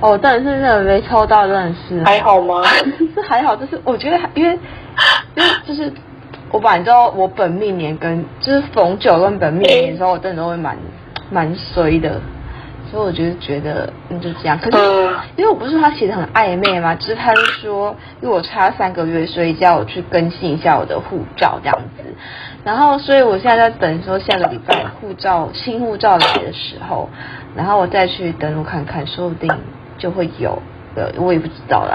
哦，但是真的没抽到，真的是还好吗？是 还好，就是我觉得因为因为就是我本来知道我本命年跟就是逢九跟本命年的时候，我真的都会蛮蛮衰的。所以我就是觉得，嗯，就这样。可是，因为我不是说他写的很暧昧嘛，只是他就说，因为我差三个月，所以叫我去更新一下我的护照这样子。然后，所以我现在在等说下个礼拜护照新护照来的时候，然后我再去登录看看，说不定就会有。呃，我也不知道啦。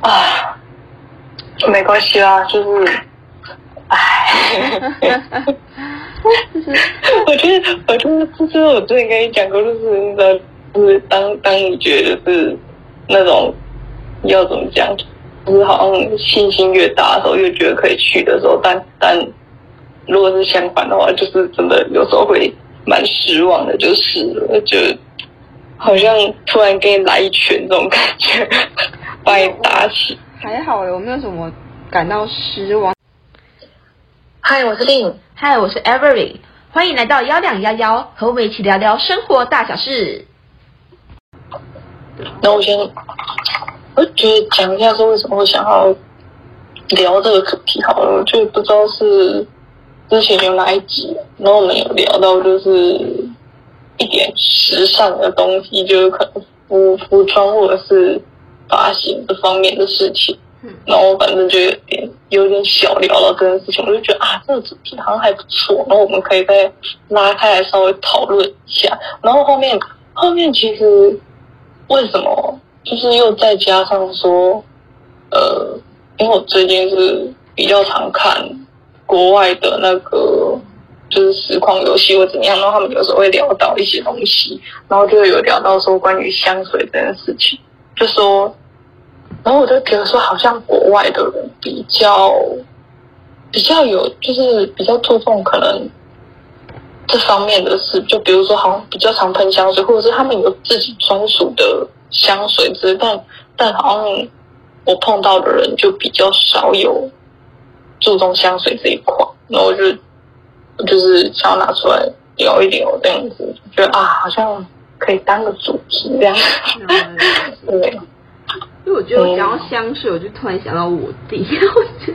啊，没关系啦，就是，唉。就是，我觉得，我觉得，就是我之前跟你讲过，就是你知道，就是当当你觉得是那种要怎么讲，就是好像信心越大的时候，越觉得可以去的时候，但但如果是相反的话，就是真的有时候会蛮失望的，就是我觉得好像突然给你来一拳这种感觉，把你打起。还好有没有什么感到失望？嗨，我是丽。嗨，我是 Avery，欢迎来到幺两幺幺，和我们一起聊聊生活大小事。那我先，我觉得讲一下说为什么会想要聊这个课题好了，就不知道是之前有哪一集，然后我们有聊到就是一点时尚的东西，就是可能服服装或者是发型这方面的事情。然后反正就有点有点小聊到这件事情，我就觉得啊，这个主题好像还不错，然后我们可以再拉开来稍微讨论一下。然后后面后面其实为什么就是又再加上说，呃，因为我最近是比较常看国外的那个就是实况游戏或怎么样，然后他们有时候会聊到一些东西，然后就有聊到说关于香水这件事情，就说。然后我就觉得说，好像国外的人比较比较有，就是比较注重可能这方面的事，就比如说好像比较常喷香水，或者是他们有自己专属的香水之类，但但好像我碰到的人就比较少有注重香水这一块。然后我就就是想要拿出来聊一聊这样子，觉得啊，好像可以当个主题这样，对。因为我觉得我讲到香水，我就突然想到我弟，我觉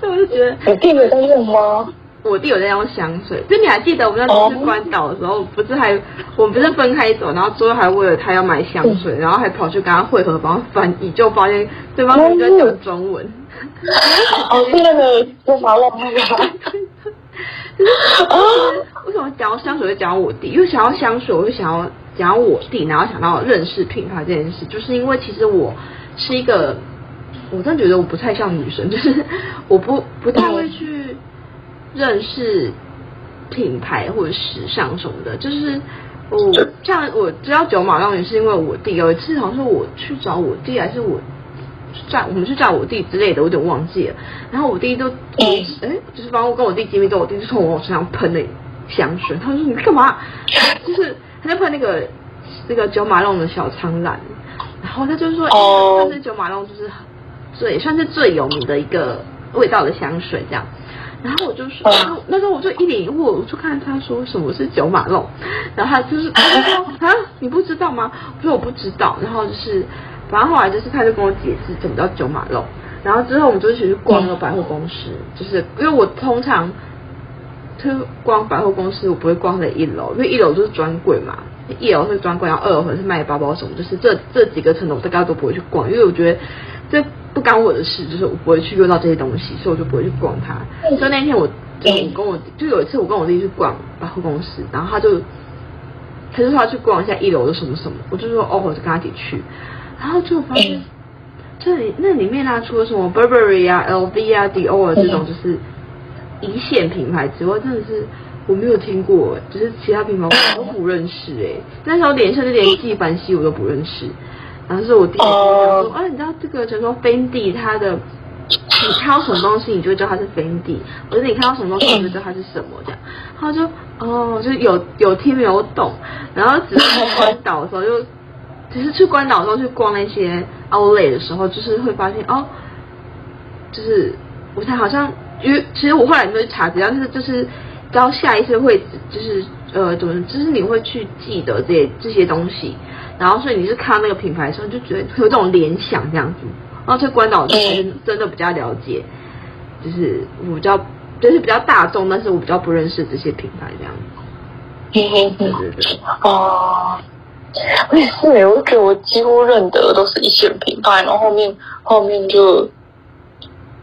得，我就觉得你弟有在用吗？我弟有在用香水，就你还记得我们那时候去关岛的时候，不是还我们不是分开走，然后最后还为了他要买香水，然后还跑去跟他会合，帮他翻译，就发现对方在讲中文。哦，是那个中华路那为什么讲到香水会讲到我弟？因为想要香水，我就想要。讲我弟，然后想到认识品牌这件事，就是因为其实我是一个，我真的觉得我不太像女生，就是我不不太会去认识品牌或者时尚什么的。就是我像我知道九马浪也是因为我弟，有一次好像是我去找我弟，还是我找我们去找我弟之类的，我有点忘记了。然后我弟就哎，就是帮我跟我弟见面之后，我弟就从我身上喷了香水，他说你干嘛？就是。他在喷那个那个九马龙的小苍兰，然后他就是说，哦，但是九马龙就是最算是最有名的一个味道的香水这样。然后我就说，那时候我就一脸疑惑，我就看他说什么是九马龙，然后他就是他就说 啊，你不知道吗？我说我不知道。然后就是，反正后来就是他就跟我解释怎么叫九马龙。然后之后我们就一起去逛那个百货公司，就是因为我通常。去逛百货公司，我不会逛在一楼，因为一楼就是专柜嘛。一楼是专柜，然后二楼可能是卖包包什么，就是这这几个层楼我大概都不会去逛，因为我觉得这不干我的事，就是我不会去用到这些东西，所以我就不会去逛它。所以那天我就我跟我就有一次我跟我弟去逛百货公司，然后他就他就说要去逛一下一楼的什么什么，我就说哦，我就跟他一起去，然后就发现这里那里面啊，除了什么 Burberry 啊、LV 啊、Dior 这种，就是。一线品牌之外，真的是我没有听过，就是其他品牌我都不认识哎。那时候脸上就连纪梵希我都不认识，然后是我弟弟跟我讲说，啊，你知道这个叫做 Fendi，它的你看到什么东西，你就会知道它是 Fendi，或者你看到什么东西，你就知道它是什么这样。他就哦，就有有听没有懂，然后只是去关岛的时候，就只是去关岛的时候去逛那些 Outlet 的时候，就是会发现哦，就是我才好像。因为其实我后来就会查资料，就是就是，到下一次会就是呃，怎么，就是你会去记得这些这些东西，然后所以你是看到那个品牌的时候，就觉得有这种联想这样子。然后去关岛就是真的比较了解，就是我比较就是比较大众，但是我比较不认识这些品牌这样子。嘿嘿嘿，对对对，哦。我也是，我觉得我几乎认得都是一线品牌，然后后面后面就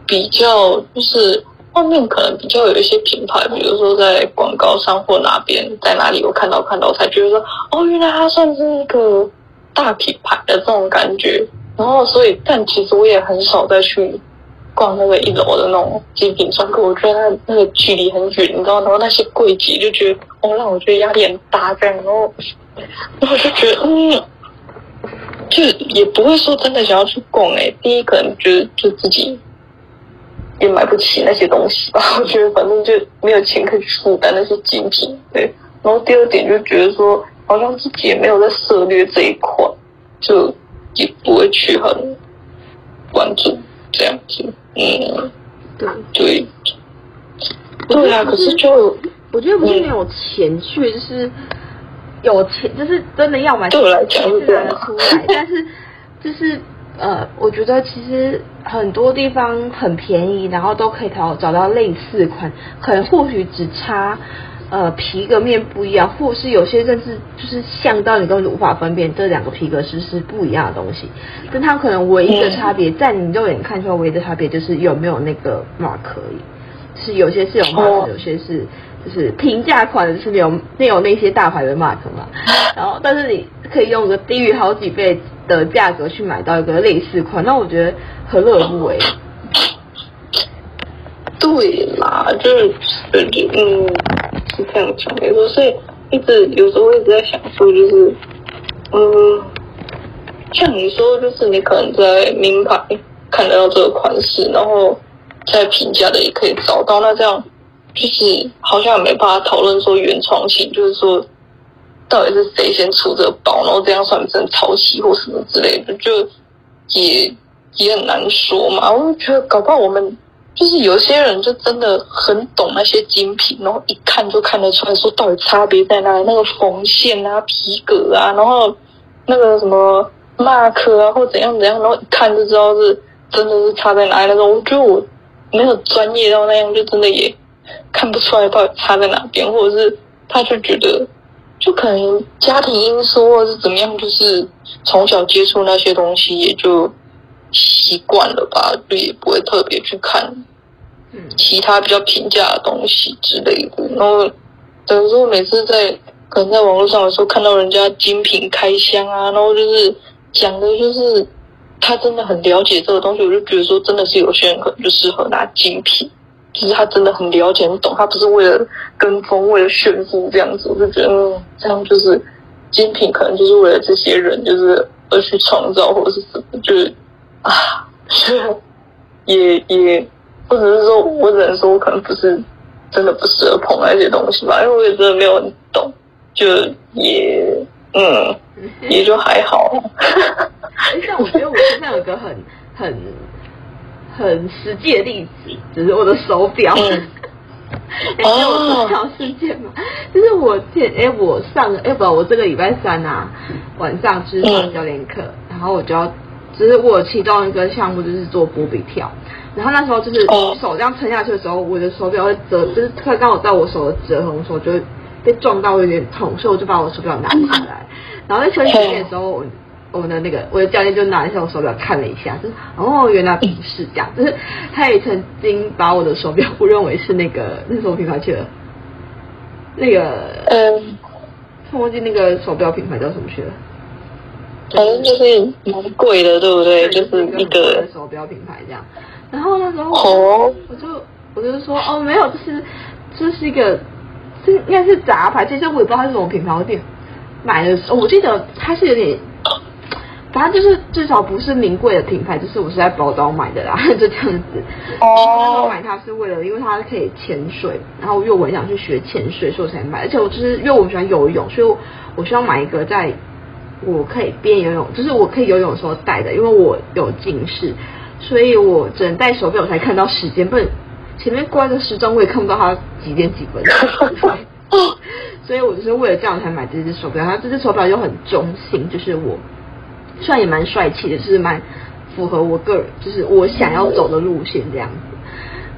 比较就是后面可能比较有一些品牌，比如说在广告上或哪边在哪里我看到看到才觉得说哦，原来它算是一个大品牌的这种感觉。然后所以，但其实我也很少再去逛那个一楼的那种精品专柜，我觉得那那个距离很远，你知道，然后那些柜姐就觉得哦，让我觉得压力很大这样，然后。然后我就觉得，嗯，就也不会说真的想要去逛哎。第一，可能觉得就自己也买不起那些东西吧。我觉得反正就没有钱可以去负担那些精品，对。然后第二点就觉得说，好像自己也没有在涉猎这一块，就也不会去很关注这样子。嗯，对对对啊！可是就我觉得不是没有钱去，就是。有钱就是真的要买，对我来讲是拿得出来。但是就是呃，我觉得其实很多地方很便宜，然后都可以找找到类似款，可能或许只差呃皮革面不一样，或是有些甚至就是像到你根本无法分辨这两个皮革是是不一样的东西。但它可能唯一的差别，在你肉眼看出来唯一的差别就是有没有那个 mark 可以，就是有些是有 mark，有些是。就是平价款是没有没有那些大牌的 mark 嘛，然后但是你可以用个低于好几倍的价格去买到一个类似款，那我觉得何乐而不为？对啦，就是嗯是这样讲没错，所以一直有时候我一直在想说，就是嗯，像你说，就是你可能在名牌看得到这个款式，然后在平价的也可以找到，那这样。就是好像也没办法讨论说原创性，就是说到底是谁先出这个包，然后这样算不算抄袭或什么之类的，就也也很难说嘛。我就觉得搞不好我们就是有些人就真的很懂那些精品，然后一看就看得出来说到底差别在哪里，那个缝线啊、皮革啊，然后那个什么 mark 啊或怎样怎样，然后一看就知道是真的是差在哪里那种。我觉得我没有专业到那样，就真的也。看不出来到底差在哪边，或者是他就觉得，就可能家庭因素或者是怎么样，就是从小接触那些东西，也就习惯了吧，就也不会特别去看其他比较平价的东西之类的。然后等于说每次在可能在网络上的时候看到人家精品开箱啊，然后就是讲的就是他真的很了解这个东西，我就觉得说真的是有些人可能就适合拿精品。其实他真的很了解、很懂，他不是为了跟风、为了炫富这样子。我就觉得，嗯，这样就是精品，可能就是为了这些人，就是而去创造或者是什么，就是啊，也 也，或者是说，我只能说我可能不是真的不适合碰那些东西吧，因为我也真的没有很懂，就也嗯，也就还好。但我觉得我身上有一个很很。很实际的例子，就是我的手表。哎、嗯，欸、我手表事件嘛，就是我前哎、欸，我上哎，不，我这个礼拜三啊，晚上就是上教练课，嗯、然后我就要，就是我其中一个项目就是做波比跳，然后那时候就是手这样撑下去的时候，我的手表会折，就是快刚好在我手的折痕的时候，就会被撞到有点痛，所以我就把我手表拿下来，然后在休息时间的时候。我的那个我的教练就拿一下我手表看了一下，就是哦，原来不是这样，就是他也曾经把我的手表误认为是那个那什么品牌去了，那个嗯，我忘记那个手表品牌叫什么去了，反正就是蛮贵的，对不对？就是一个手表品牌这样。然后那时候我就我就说哦，没有，就是这是一个这应该是杂牌，其实我也不知道它是什么品牌，我点买的时候我记得它是有点。反正就是至少不是名贵的品牌，就是我是在宝岛买的啦，就这样子。哦。我买它是为了，因为它可以潜水，然后因为我很想去学潜水，所以我才买。而且我就是因为我喜欢游泳，所以我我需要买一个在我可以边游泳，就是我可以游泳的时候戴的，因为我有近视，所以我只能戴手表我才看到时间，不然前面挂着时钟我也看不到它几点几分。所以我就是为了这样才买这只手表。然后这只手表又很中性，就是我虽然也蛮帅气的，就是蛮符合我个人，就是我想要走的路线这样子。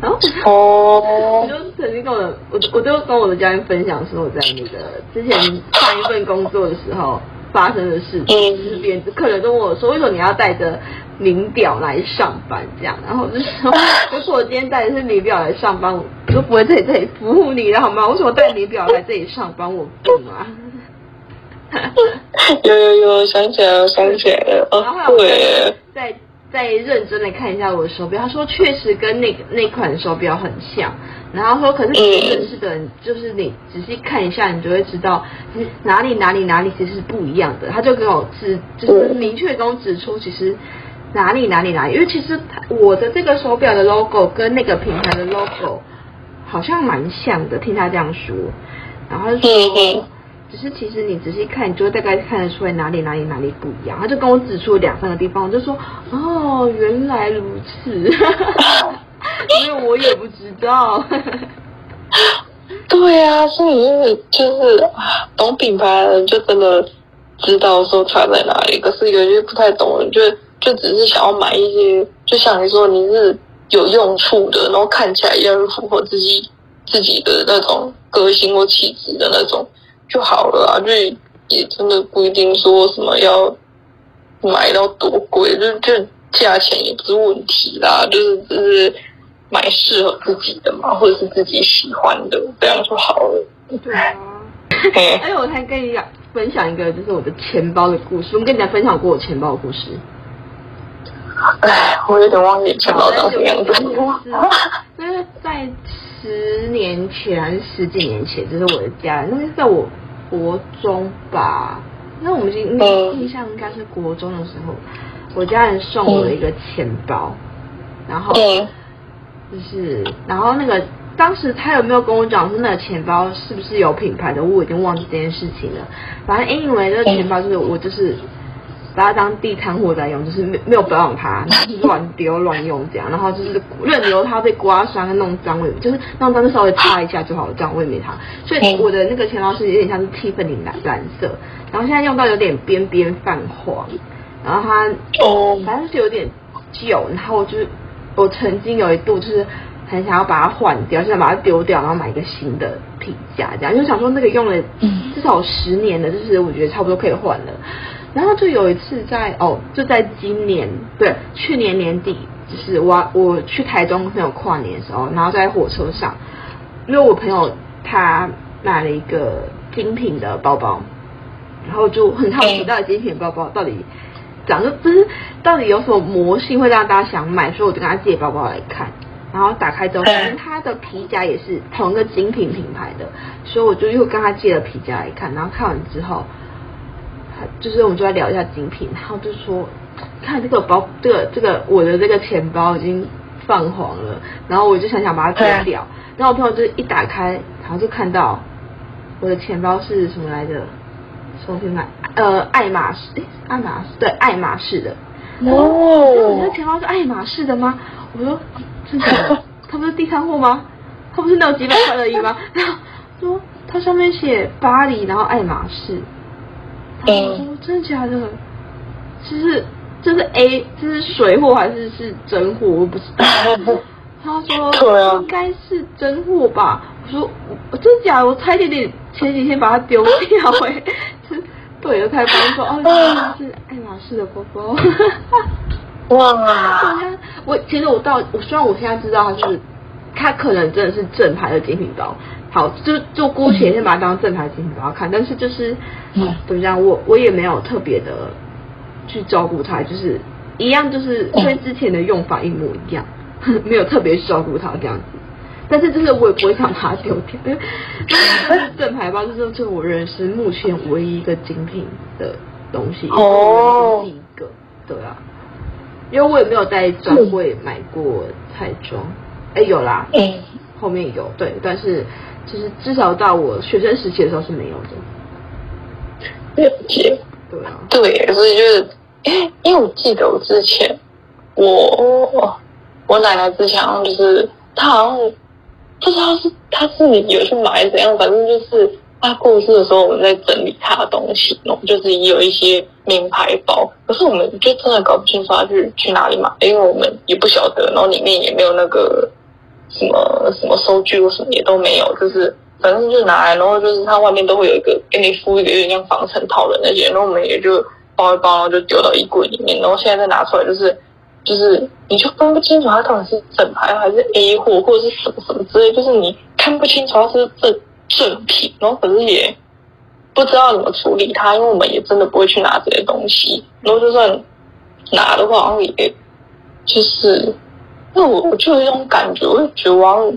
然后哦，我就曾经跟我的我我就跟我的家人分享说，我在那个之前上一份工作的时候发生的事情，就是别人客人跟我说，为什么你要带着名表来上班这样？然后我就说，如果我今天带的是名表来上班，我就不会在这里服务你了好吗？为什么带名表来这里上班？我笨吗？有有有，想起来了，想起来了，哦，对，再。再认真的看一下我的手表，他说确实跟那个那款手表很像，然后说可是你认识的人，就是你仔细看一下，你就会知道哪里哪里哪里其实是不一样的。他就给我指，就是明确跟我指出，其实哪里哪里哪里，因为其实我的这个手表的 logo 跟那个品牌的 logo 好像蛮像的，听他这样说，然后他就说。只是其实你仔细看，你就大概看得出来哪里哪里哪里不一样。他就跟我指出了两三个地方，我就说哦，原来如此，因为我也不知道。对啊，所以就是就是懂品牌的人就真的知道说差在哪里。可是有些不太懂的人，就就只是想要买一些，就像你说你是有用处的，然后看起来也符合自己自己的那种个性或气质的那种。就好了啊，就也真的不一定说什么要买到多贵，就就价钱也不是问题啦，就是就是买适合自己的嘛，或者是自己喜欢的，这样就好了。对啊，哎，我还跟你讲分享一个，就是我的钱包的故事。我跟你讲分享过我钱包的故事。哎，我有点忘记钱包长什么样子。就是在。十年前还是十几年前，这是我的家人，那是在我国中吧。那我们印印象应该是国中的时候，我家人送我一个钱包，然后就是，然后那个当时他有没有跟我讲说那个钱包是不是有品牌的，我已经忘记这件事情了。反正因为那个钱包就是我就是。把它当地摊货在用，就是没没有保养它，乱丢乱用这样，然后就是任由它被刮伤、弄脏，我就是弄脏就稍微擦一下就好了，这样我也没它。所以我的那个钱包是有点像是 Tiffany 蓝蓝色，然后现在用到有点边边泛黄，然后它哦，反正是有点旧，然后就是我曾经有一度就是很想要把它换掉，现在把它丢掉，然后买一个新的皮夹这样，因为想说那个用了至少十年了，就是我觉得差不多可以换了。然后就有一次在哦，就在今年对去年年底，就是我我去台中跟朋友跨年的时候，然后在火车上，因为我朋友他买了一个精品的包包，然后就很好奇到底精品包包到底长得不是到底有什么魔性会让大家想买，所以我就跟他借包包来看，然后打开之后，因为他的皮夹也是同一个精品品牌的，所以我就又跟他借了皮夹来看，然后看完之后。就是我们就在聊一下精品，然后就说，看这个包，这个这个我的这个钱包已经泛黄了，然后我就想想把它丢掉，然后我朋友就一打开，然后就看到我的钱包是什么来着？什么品牌？呃，爱马仕，诶，爱马仕，对，爱马仕的。哦，你的钱包是爱马仕的吗？我说，真的？它不是地摊货吗？它不是那有几百块而已吗？然后说它上面写巴黎，然后爱马仕。他说：“真的假的？就是这是 A，这是水货还是是真货？我不知道。”他说：“应该是真货吧。”我说：“我真的假的？我差一点点前几天把它丢掉。”哎，对了，才发现说：“哦，这是爱马仕的包包。”哇！我其实我到我虽然我现在知道它是，它可能真的是正牌的精品包。好，就就姑且先把它当正牌精品包看，但是就是，嗯，怎么讲，我我也没有特别的去照顾它，就是一样，就是跟之前的用法一模一样，没有特别照顾它这样子。但是就是我也不会想把它丢掉，因为正牌包就是就我认识目前唯一一个精品的东西，哦，第一个，对啊，因为我也没有在专柜买过彩妆，哎，有啦，嗯，后面有对，但是。就是至少到我学生时期的时候是没有的，了解。对啊，对，所以就是，因为我记得我之前，我我奶奶之前就是她好像不知道是她自己有去买怎样，反正就是她过世的时候，我们在整理她的东西，然后就是也有一些名牌包，可是我们就真的搞不清楚她去去哪里买，因为我们也不晓得，然后里面也没有那个什么什么收据或什么也都没有，就是反正就是拿来，然后就是它外面都会有一个给你敷一个有点像防尘套的那些，然后我们也就包一包，然后就丢到衣柜里面，然后现在再拿出来，就是就是你就分不清楚它到底是正牌还是 A 货或者是什么什么之类，就是你看不清楚它是正。正品，然后可是也不知道怎么处理它，因为我们也真的不会去拿这些东西。然后就算拿的话，然后也就是，那我我就有一种感觉，我就觉得我要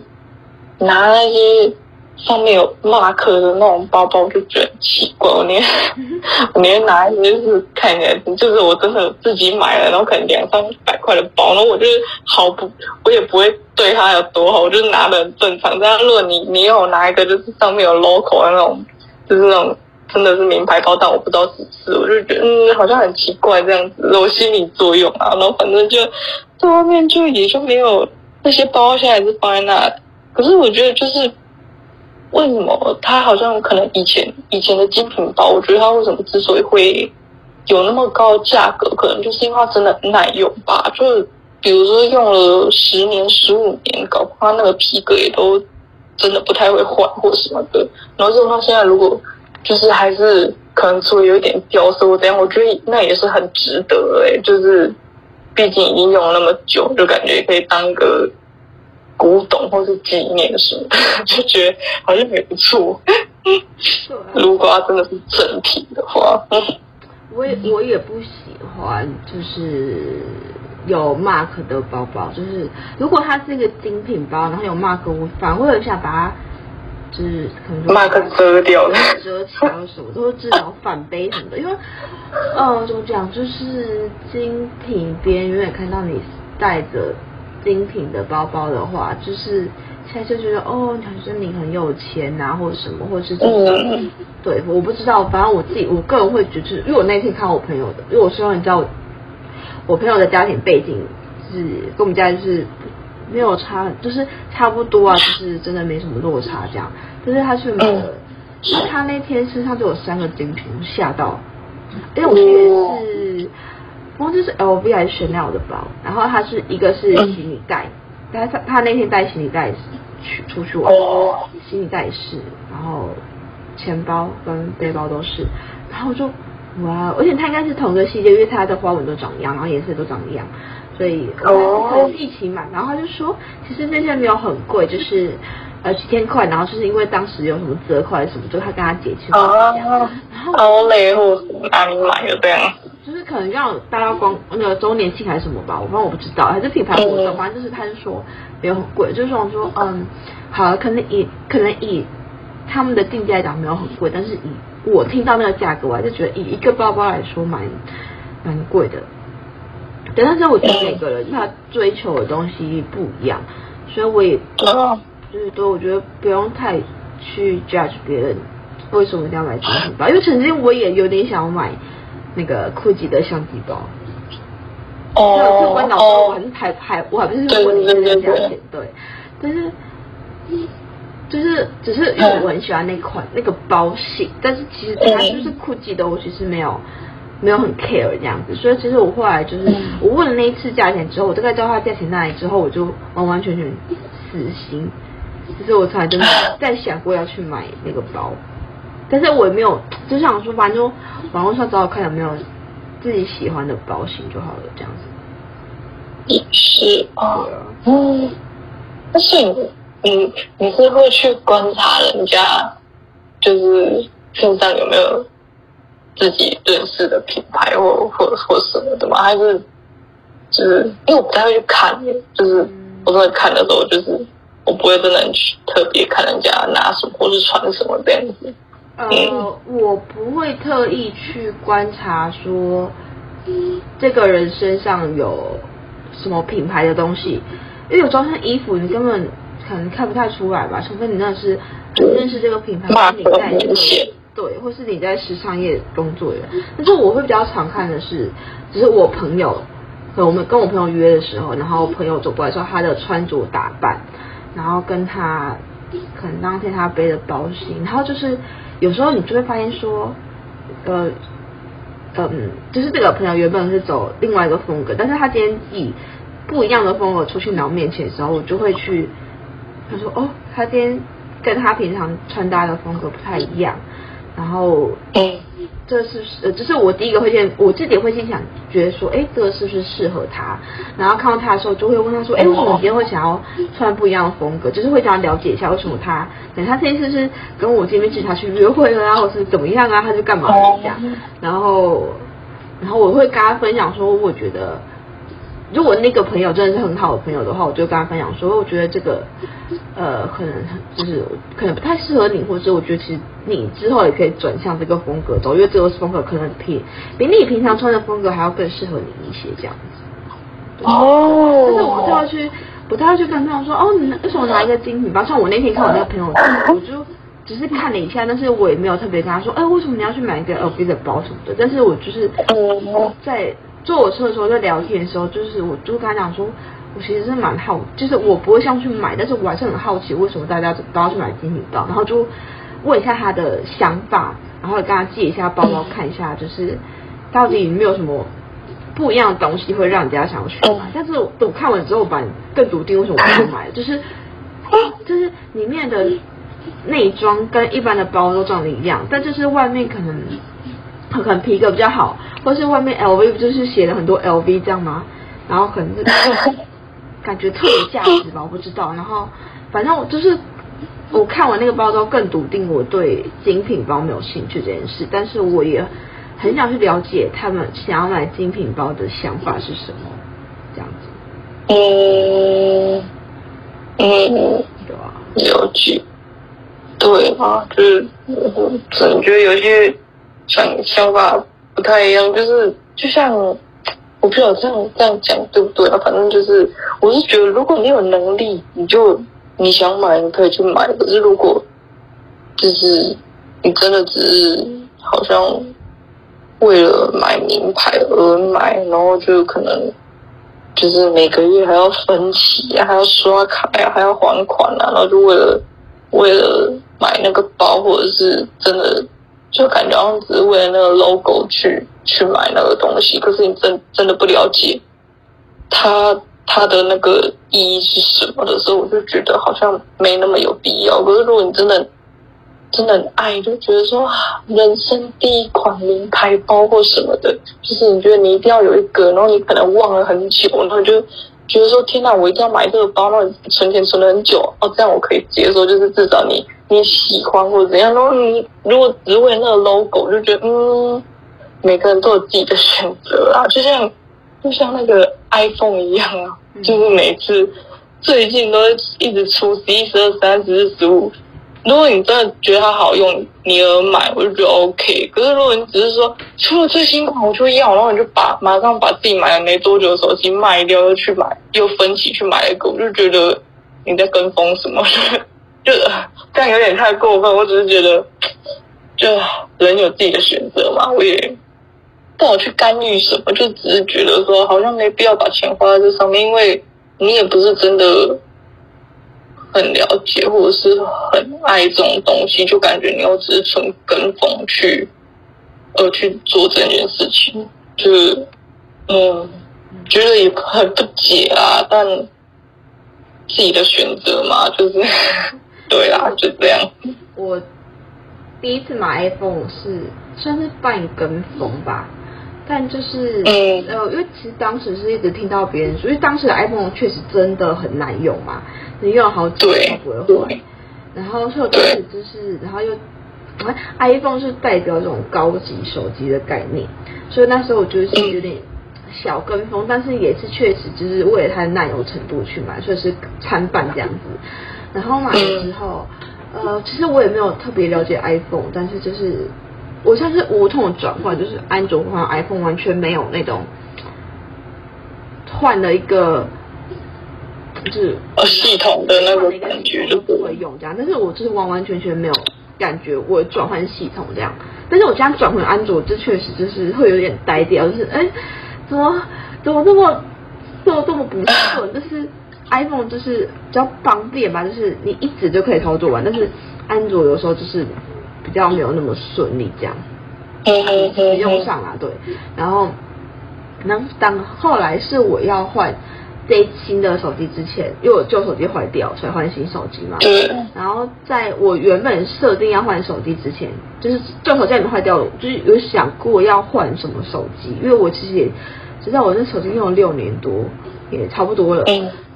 拿那些上面有 mark 的那种包包，就觉得很奇怪。我连 我连拿一些就是看起来就是我真的自己买了，然后可能两三百块的包，然后我就是毫不，我也不会。对他有多好，我就拿的很正常。这样，如果你你有拿一个就是上面有 logo 的那种，就是那种真的是名牌包，但我不知道是不是，我就觉得嗯，好像很奇怪这样子，我心理作用啊。然后反正就在外面就也就没有那些包，现在是放在那。可是我觉得就是为什么他好像可能以前以前的精品包，我觉得他为什么之所以会有那么高的价格，可能就是因为它真的很耐用吧，就是。比如说用了十年、十五年，搞不好那个皮革也都真的不太会坏或什么的。然后之后他现在如果就是还是可能说有一点掉色或怎样，我觉得那也是很值得哎、就是毕竟已经用了那么久，就感觉可以当个古董或是纪念什么的，就觉得好像也不错。如果它真的是正品的话，我也我也不喜欢，就是。有 mark 的包包，就是如果它是一个精品包，然后有 mark，我反而会有想把它，就是可能 mark 遮掉，遮起来什么，都是至少反背什么的。因为，呃，怎么讲，就是精品边永远看到你带着精品的包包的话，就是现在就觉得哦，好像你很有钱呐、啊，或者什么，或者是。对，我不知道，反正我自己，我个人会觉得，因为我那天看我朋友的，因为我希望你知道我。我朋友的家庭背景是跟我们家就是没有差，就是差不多啊，就是真的没什么落差这样。但是他去买了，那他那天身上就有三个精品，吓到。因为，我记得是，忘记是 LV 还是 Chanel 的包，然后他是一个是行李袋，他他他那天带行李袋去出去玩，行李袋也是，然后钱包跟背包都是，然后就。哇，而且它应该是同个系列，因为它的花纹都长一样，然后颜色都长一样，所以可能一起买。然后他就说，其实那些没有很贵，就是呃几千块，然后就是因为当时有什么折扣还是什么，就他跟他姐去买这样。然后好累哦，哪里买的这样？就是可能要大家光那个周年庆还是什么吧，我反正我不知道，还是品牌活动，反正就是他就说没有很贵，就是说说嗯，好，可能以可能以他们的定价来讲没有很贵，但是以我听到那个价格，我还是觉得以一个包包来说蛮蛮贵的。对，但是我觉得每个人他追求的东西不一样，所以我也就是说，我觉得不用太去 judge 别人为什么一定要买精品包，因为曾经我也有点想要买那个 GUCCI 的相机包。哦。这关脑包我还是还还我还不是问你这个价钱，对，但是。就是只是因为我很喜欢那款那个包型，但是其实它就是 GUCCI 的，我其实没有没有很 care 这样子，所以其实我后来就是我问了那一次价钱之后，我大概知道它价钱那里之后，我就完完全全死心，就是我从来就没有再想过要去买那个包，但是我也没有就想说，反正网络上找找看有没有自己喜欢的包型就好了，这样子。也是啊，嗯，但是。你你是会去观察人家，就是身上有没有自己认识的品牌或或或什么的吗？还是就是因为我不太会去看，就是我真的看的时候，就是我不会真的去特别看人家拿什么或是穿什么这样子。呃，我不会特意去观察说这个人身上有什么品牌的东西，因为有装上衣服，你根本。可能看不太出来吧，除非你那是很认识这个品牌，或是你在这个对，或是你在时尚业工作的人。但是我会比较常看的是，只是我朋友和我们跟我朋友约的时候，然后朋友走过来说他的穿着打扮，然后跟他可能当天他背的包型，然后就是有时候你就会发现说，呃，嗯，就是这个朋友原本是走另外一个风格，但是他今天以不一样的风格出现到我面前的时候，我就会去他说哦，他今天跟他平常穿搭的风格不太一样，然后嗯。这是呃，这是我第一个会先，我自己会先想，觉得说，哎，这个是不是适合他？然后看到他的时候，就会问他说，哎，为什么你今天会想要穿不一样的风格？就是会想要了解一下为什么他，等他这次是跟我见面是他去约会了啊，或是怎么样啊？他就干嘛这样？然后，然后我会跟他分享说，我觉得。如果那个朋友真的是很好的朋友的话，我就跟他分享说，我觉得这个，呃，可能就是可能不太适合你，或者我觉得其实你之后也可以转向这个风格走，因为这个风格可能比比你平常穿的风格还要更适合你一些这样子。哦。但是我不太会去，不太会去跟朋友说，哦，你为什么拿一个精品包？像我那天看我那个朋友，我就只是看了一下，但是我也没有特别跟他说，哎，为什么你要去买一个 LV 的包什么的？但是我就是在。坐我车的时候，在聊天的时候，就是我就跟他讲说，我其实是蛮好，就是我不会想去买，但是我还是很好奇为什么大家都要去买精品包，然后就问一下他的想法，然后跟他借一下包包看一下，就是到底有没有什么不一样的东西会让人家想要去买。但是我看完之后，我把更笃定为什么我不买，就是就是里面的内装跟一般的包都长得一样，但就是外面可能。可能皮革比较好，或是外面 LV 不就是写了很多 LV 这样吗？然后可能是感觉特别价值吧，我不知道。然后反正我就是我看完那个包之后，更笃定我对精品包没有兴趣这件事。但是我也很想去了解他们想要买精品包的想法是什么，这样子。嗯嗯，对吧？了解。对啊，就是我总觉有些。想想法不太一样，就是就像我不知道这样这样讲对不对啊？反正就是，我是觉得如果你有能力，你就你想买你可以去买。可是如果就是你真的只是好像为了买名牌而买，然后就可能就是每个月还要分期啊，还要刷卡呀，还要还款啊，然后就为了为了买那个包，或者是真的。就感觉好像只是为了那个 logo 去去买那个东西，可是你真真的不了解它它的那个意义是什么的时候，我就觉得好像没那么有必要。可是如果你真的真的很爱，就觉得说，人生第一款名牌包或什么的，就是你觉得你一定要有一个，然后你可能忘了很久，然后就觉得说天哪，我一定要买这个包，然后存钱存了很久哦，这样我可以接受，就是至少你。你喜欢或者怎样，然后你如果只为那个 logo，就觉得嗯，每个人都有自己的选择啊，就像就像那个 iPhone 一样啊，就是每次最近都一直出十一、十二、十三、十四、十五。如果你真的觉得它好用，你而买，我就觉得 OK。可是如果你只是说出了最新款我就要，然后你就把马上把自己买了没多久的手机卖掉，又去买又分期去买一个，我就觉得你在跟风什么。就 这样有点太过分，我只是觉得，就人有自己的选择嘛，我也不好去干预什么，就只是觉得说好像没必要把钱花在这上面，因为你也不是真的很了解或者是很爱这种东西，就感觉你又只是纯跟风去呃去做这件事情，就是嗯，觉得也很不解啊，但自己的选择嘛，就是。对啊，就这样。我第一次买 iPhone 是算是半跟风吧，但就是、嗯、呃，因为其实当时是一直听到别人说，因为当时的 iPhone 确实真的很难用嘛，你用了好几年不会坏。然后所以我当时就是，然后又啊，iPhone 是代表这种高级手机的概念，所以那时候我就是有点小跟风，嗯、但是也是确实就是为了它的耐用程度去买，所以是参半这样子。然后买了之后，呃，其实我也没有特别了解 iPhone，但是就是我像是无痛转换，就是安卓换 iPhone 完全没有那种换了一个就是系统的那个感觉就不会用这样，但是我就是完完全全没有感觉我转换系统这样，但是我这样转回安卓，这确实就是会有点呆掉，就是哎，怎么怎么这么怎么这么不顺，就是。iPhone 就是比较方便吧，就是你一指就可以操作完，但是安卓有时候就是比较没有那么顺利这样。使用上了对，然后，那当后来是我要换这新的手机之前，因为我旧手机坏掉，所以换新手机嘛。然后在我原本设定要换手机之前，就是旧手机还没坏掉了，就是有想过要换什么手机，因为我其实也知道我那手机用了六年多，也差不多了。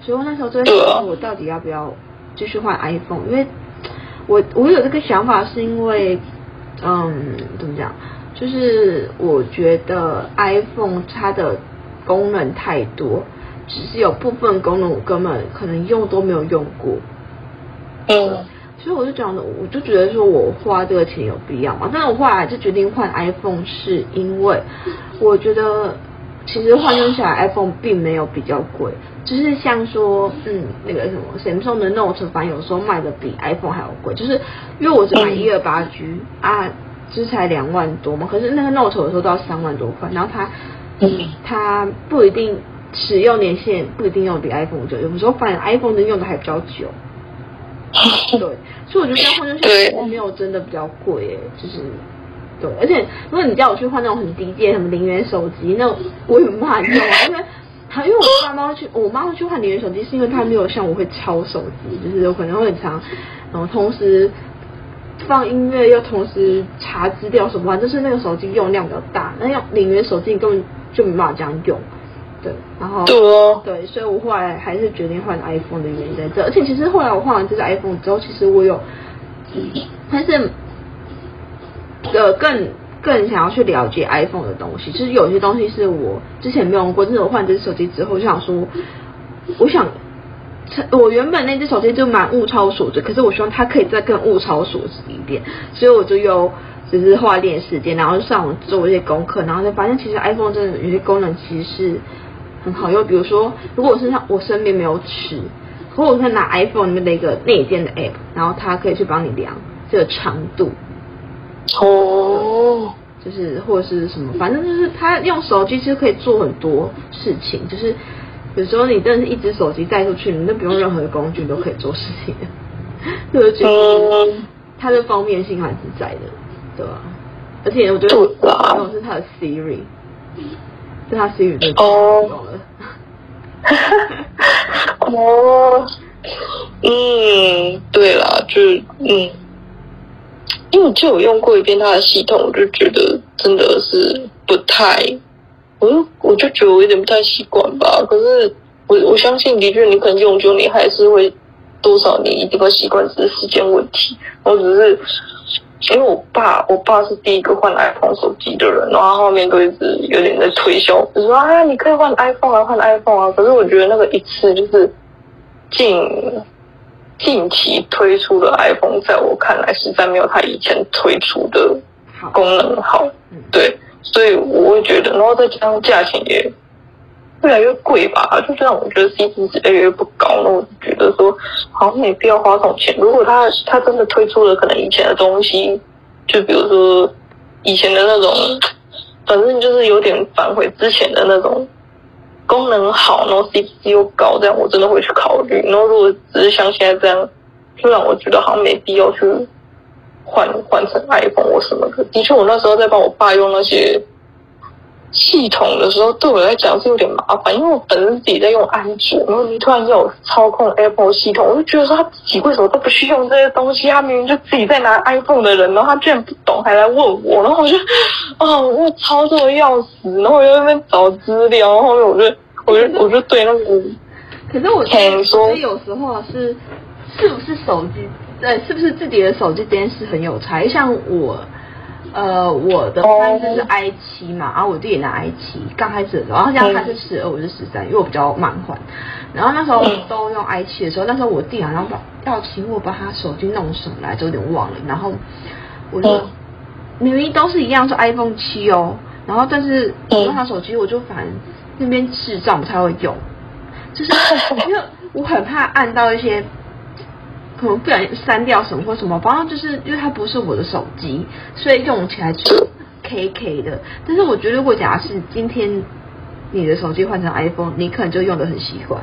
嗯。所以我那时候就在想，我到底要不要继续换 iPhone？因为我我有这个想法，是因为。嗯，怎么讲？就是我觉得 iPhone 它的功能太多，只是有部分功能我根本可能用都没有用过。嗯，所以我就讲的，我就觉得说我花这个钱有必要吗？但是我后来就决定换 iPhone，是因为我觉得其实换算下来 iPhone 并没有比较贵，就是像说，嗯，那个什么 Samsung 的 Note 反正有时候卖的比 iPhone 还要贵，就是因为我只买一二八 G 啊。就是才两万多嘛，可是那个 Note 有时候都要三万多块，然后它，嗯，它不一定使用年限不一定用比 iPhone 久，有时候反而 iPhone 的用的还比较久，对，所以我觉得换就是没有真的比较贵耶，就是对，而且如果你叫我去换那种很低阶什么零元手机，那我也没办法用啊，因为他因为我爸妈去，我妈会去换零元手机，是因为她没有像我会敲手机，就是有可能会很长，然后同时。放音乐又同时查资料什么的，就是那个手机用量比较大，那用零元手机根本就没办法这样用，对，然后对，对，所以我后来还是决定换 iPhone 的原因在这，而且其实后来我换完这只 iPhone 之后，其实我有，但是呃更更想要去了解 iPhone 的东西，其实有些东西是我之前没有用过，但是我换这支手机之后就想说，我想。我原本那只手机就蛮物超所值，可是我希望它可以再更物超所值一点，所以我就又只是花点时间，然后上网做一些功课，然后才发现其实 iPhone 真的有些功能其实是很好用，比如说如果我身上我身边没有尺，或者我可以拿 iPhone 里面的一个内建的 App，然后它可以去帮你量这个长度，哦，就是或者是什么，反正就是他用手机其实可以做很多事情，就是。有时候你真的是一只手机带出去，你都不用任何的工具都可以做事情，就是觉得它的方便性还是在的，对吧？而且我觉得好用是它的 Siri，是它 Siri 最好用了。哦，嗯，对啦，就是嗯，因为就有用过一遍它的系统，我就觉得真的是不太。我我就觉得我有点不太习惯吧，可是我我相信，的确你可能用久，你还是会多少你一定会习惯，只是时间问题。我只是因为我爸，我爸是第一个换 iPhone 手机的人，然后后面都一直有点在推销，就说啊，你可以换 iPhone 啊，换 iPhone 啊。可是我觉得那个一次就是近近期推出的 iPhone，在我看来实在没有它以前推出的功能好，对。所以我会觉得，然后再加上价钱也越来越贵吧，就这样我觉得 CP 值越来越不高。那我就觉得说，好像没必要花这种钱。如果他他真的推出了可能以前的东西，就比如说以前的那种，反正就是有点返回之前的那种功能好，然后 CPU 又高，这样我真的会去考虑。然后如果只是像现在这样，就让我觉得好像没必要去。换换成 iPhone 或什么的，的确，我那时候在帮我爸用那些系统的时候，对我来讲是有点麻烦，因为我本身自己在用安卓，然后你突然要我操控 Apple 系统，我就觉得说他自己为什么都不去用这些东西？他明明就自己在拿 iPhone 的人，然后他居然不懂，还来问我，然后我就啊，我操作的要死，然后我就在那边找资料，后面我就我就我就对那个，可是我觉得说有时候是是不是手机？对，是不是自己的手机这件事很有差？像我，呃，我的三支是 i 七嘛，然后我弟也拿 i 七，刚开始的时候，然后现在他是十二，我是十三，因为我比较慢换。然后那时候都用 i 七的时候，那时候我弟好像把要请我把他手机弄什么来着，有点忘了。然后我就明明都是一样是 iPhone 七哦，然后但是用他手机，我就反正那边智障不太会用，就是因为我很怕按到一些。可能不小心删掉什么或什么，反正就是因为它不是我的手机，所以用起来就 K K 的。但是我觉得，如果假设今天你的手机换成 iPhone，你可能就用得很习惯。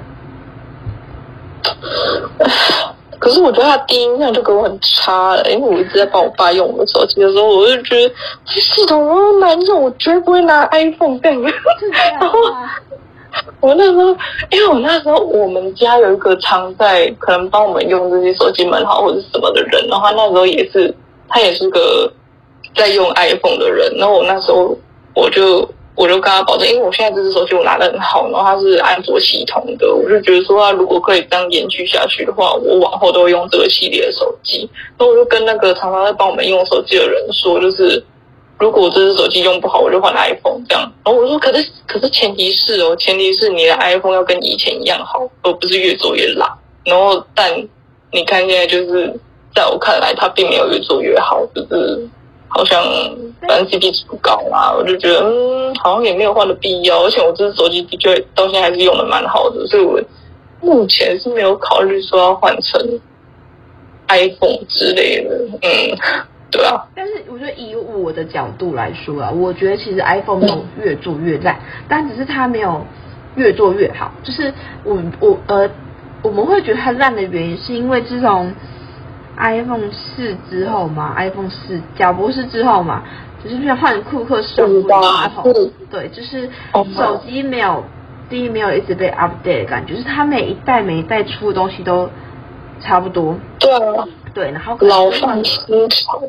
可是我觉得他第一印象就给我很差了，因为我一直在帮我爸用我的手机的时候，我就觉得系统那么难用，我绝对不会拿 iPhone 这样。然后 我那时候，因为我那时候我们家有一个常在可能帮我们用这些手机门号或者什么的人，然后他那时候也是他也是个在用 iPhone 的人，然后我那时候我就。我就跟他保证，因为我现在这只手机我拿的很好，然后它是安卓系统的，我就觉得说，他如果可以这样延续下去的话，我往后都会用这个系列的手机。那我就跟那个常常在帮我们用手机的人说，就是如果我这只手机用不好，我就换 iPhone 这样。然后我说，可是可是前提是哦，前提是你的 iPhone 要跟以前一样好，而不是越做越烂。然后但你看现在就是在我看来，它并没有越做越好，就是。好像反正 CP 值不高嘛，我就觉得嗯，好像也没有换的必要。而且我这只手机的确到现在还是用的蛮好的，所以我目前是没有考虑说要换成 iPhone 之类的。嗯，对啊。但是我觉得以我的角度来说啊，我觉得其实 iPhone 没有越做越烂，嗯、但只是它没有越做越好。就是我我呃，我们会觉得它烂的原因，是因为自从 iPhone 四之后嘛，iPhone 四贾博士之后嘛，就是换库克上路之后，对，就是手机没有第一没有一直被 update 的感觉，就是它每一代每一代出的东西都差不多，对啊，对，然后可能换新潮，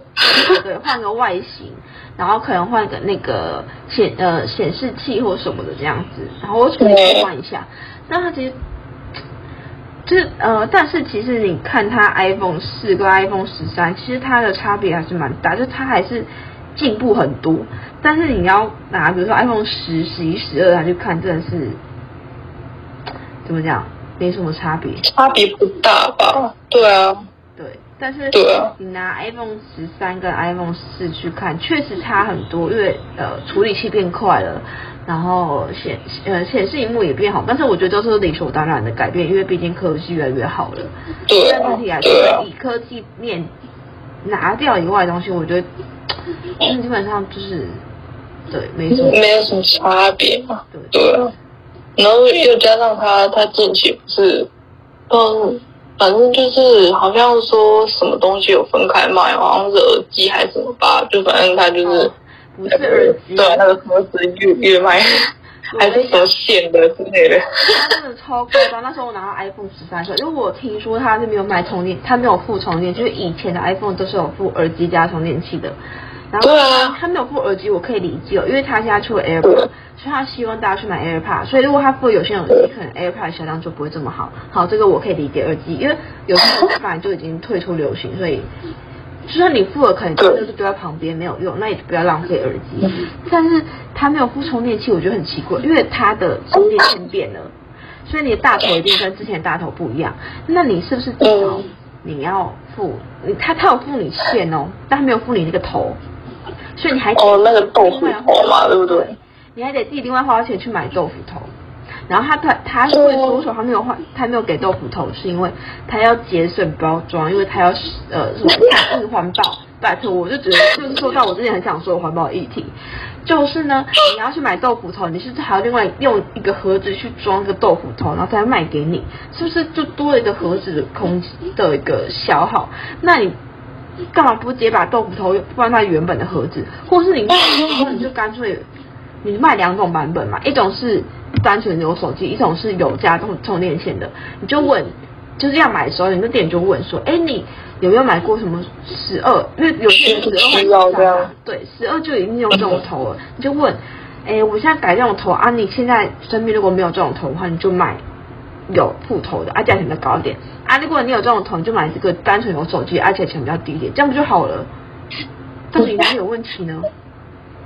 对，换个外形，然后可能换个那个显呃显示器或什么的这样子，然后我重新换一下，那它其实。就是呃，但是其实你看它 iPhone 四跟 iPhone 十三，其实它的差别还是蛮大，就它还是进步很多。但是你要拿比如说 iPhone 十、十一、十二来去看，真的是怎么讲，没什么差别。差别不大吧？对啊。对，但是你拿 iPhone 十三跟 iPhone 四去看，确实差很多，因为呃处理器变快了。然后显呃显示荧幕也变好，但是我觉得都是理所当然的改变，因为毕竟科技越来越好了。对。但整体来说，以科技面拿掉以外的东西，我觉得基本上就是对，没什么，没有什么差别嘛。对。对。然后又加上它它近期不是，嗯，反正就是好像说什么东西有分开卖，好像是耳机还是什么吧，就反正它就是。哦不是耳机，对，那个盒子越越卖，还是什么线的之类的。它真的超夸张！那时候我拿到 iPhone 十三的时候，因为我听说它是没有买充电，它没有附充电，就是以前的 iPhone 都是有附耳机加充电器的。然后他没有附耳机，我可以理解，因为他现在出了 AirPod，所以他希望大家去买 AirPod。所以如果他附有线耳机，可能 AirPod 销量就不会这么好。好，这个我可以理解耳机，因为有线耳机本来就已经退出流行，所以。就算你附了，可能就是丢在旁边没有用，那也不要浪费耳机。但是他没有附充电器，我觉得很奇怪，因为他的充电线变了，所以你的大头一定跟之前的大头不一样。那你是不是至少你要付？你他他有付你线哦，但他没有付你那个头，所以你还哦那个豆腐头嘛，对不对？你还得自己另外花钱去买豆腐头。然后他他他是会说说他没有换，他没有给豆腐头，是因为他要节省包装，因为他要呃什么反应环保。拜托，我就觉得就是说到我之前很想说的环保议题，就是呢，你要去买豆腐头，你是不是还要另外用一个盒子去装个豆腐头，然后再卖给你？是不是就多了一个盒子的空的一个消耗？那你干嘛不直接把豆腐头放在原本的盒子，或是你你就干脆你卖两种版本嘛，一种是。单纯有手机，一种是有加充充电线的，你就问，就是要买的时候，你的店就问说，哎，你有没有买过什么十二？因为有些人十二还是对，十二就已经用这种头了，你就问，哎，我现在改这种头啊，你现在身边如果没有这种头的话，你就买有副头的，啊，价钱比较高一点啊。如果你有这种头，你就买这个单纯有手机，而且钱比较低一点，这样不就好了？到底哪里有问题呢？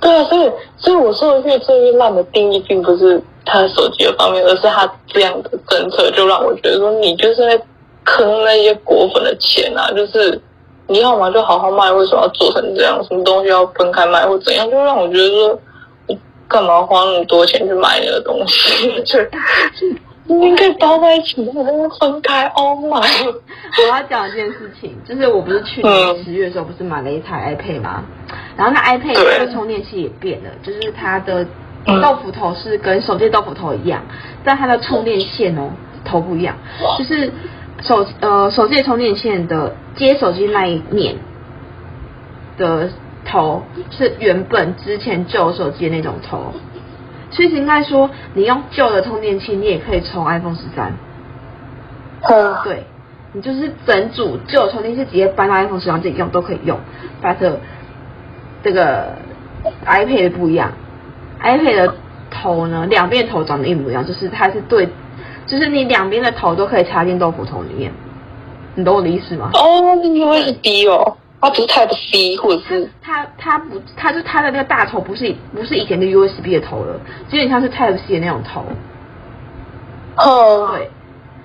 对啊，所以所以我说的越做越烂的定义，并不是他手机的方面，而是他这样的政策，就让我觉得说你就是在坑那些果粉的钱啊！就是你要么就好好卖，为什么要做成这样？什么东西要分开卖或怎样？就让我觉得说，你干嘛花那么多钱去买那个东西？就 你应该包在一起，然后分开。Oh my！我要讲一件事情，就是我不是去年十月的时候不是买了一台 iPad 吗？然后那 iPad 它的充电器也变了，就是它的豆腐头是跟手机豆腐头一样，但它的充电线哦头不一样，就是手呃手机的充电线的接手机那一面的头是原本之前旧手机的那种头，所以应该说你用旧的充电器，你也可以充 iPhone 十三。嗯，对，你就是整组旧充电器直接搬到 iPhone 十三自己用都可以用。但是这个 iPad 不一样，iPad 的头呢，两边头长得一模一样，就是它是对。就是你两边的头都可以插进豆腐头里面，你懂我的意思吗？哦，那 USB 哦，它不是 Type C 或者是它它不，它就它的那个大头不是不是以前的 USB 的头了，基本上是 Type C 的那种头。哦，对，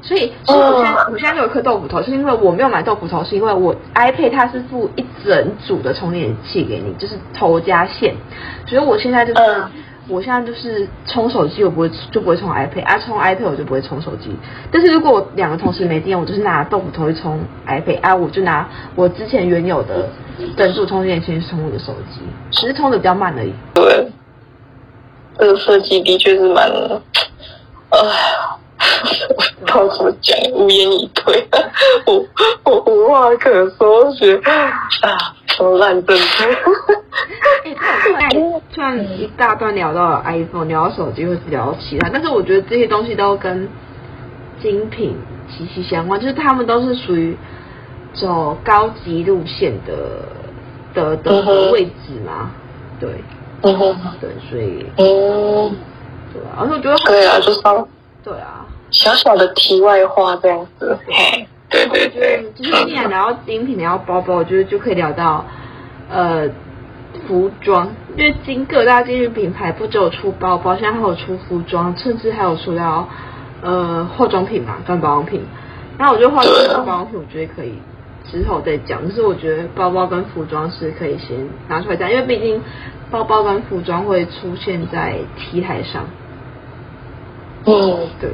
所以所以我现在我现在有一颗豆腐头，是因为我没有买豆腐头，是因为我 iPad 它是附一整组的充电器给你，就是头加线，所以我现在就是。嗯我现在就是充手机，我不会就不会充 iPad，啊充 iPad 我就不会充手机。但是如果我两个同时没电，我就是拿豆腐头去充 iPad，啊我就拿我之前原有的整组充电器去充我的手机，只是充的比较慢而已。对，这个设计的确是蛮，哎呀，不知道怎么讲，无言以对，我我无话可说，我觉得啊。什么烂政策？哎，突然一大段聊到了 iPhone，聊到手机，或是聊到其他，但是我觉得这些东西都跟精品息息相关，就是他们都是属于走高级路线的的的、位置嘛，对，嗯哼，对，所以，嗯，对啊，而且我觉得，对啊，就是对啊，小小的题外话这样子，嘿。对对对，就是既然聊到精品，聊到包包，我觉得就可以聊到，呃，服装，因为今各大精品品牌不只有出包包，现在还有出服装，甚至还有出到呃化妆品嘛，跟保养品。然后我觉得化妆品、保养品，我觉得可以之后再讲。就是我觉得包包跟服装是可以先拿出来讲，因为毕竟包包跟服装会出现在 T 台上。哦，对。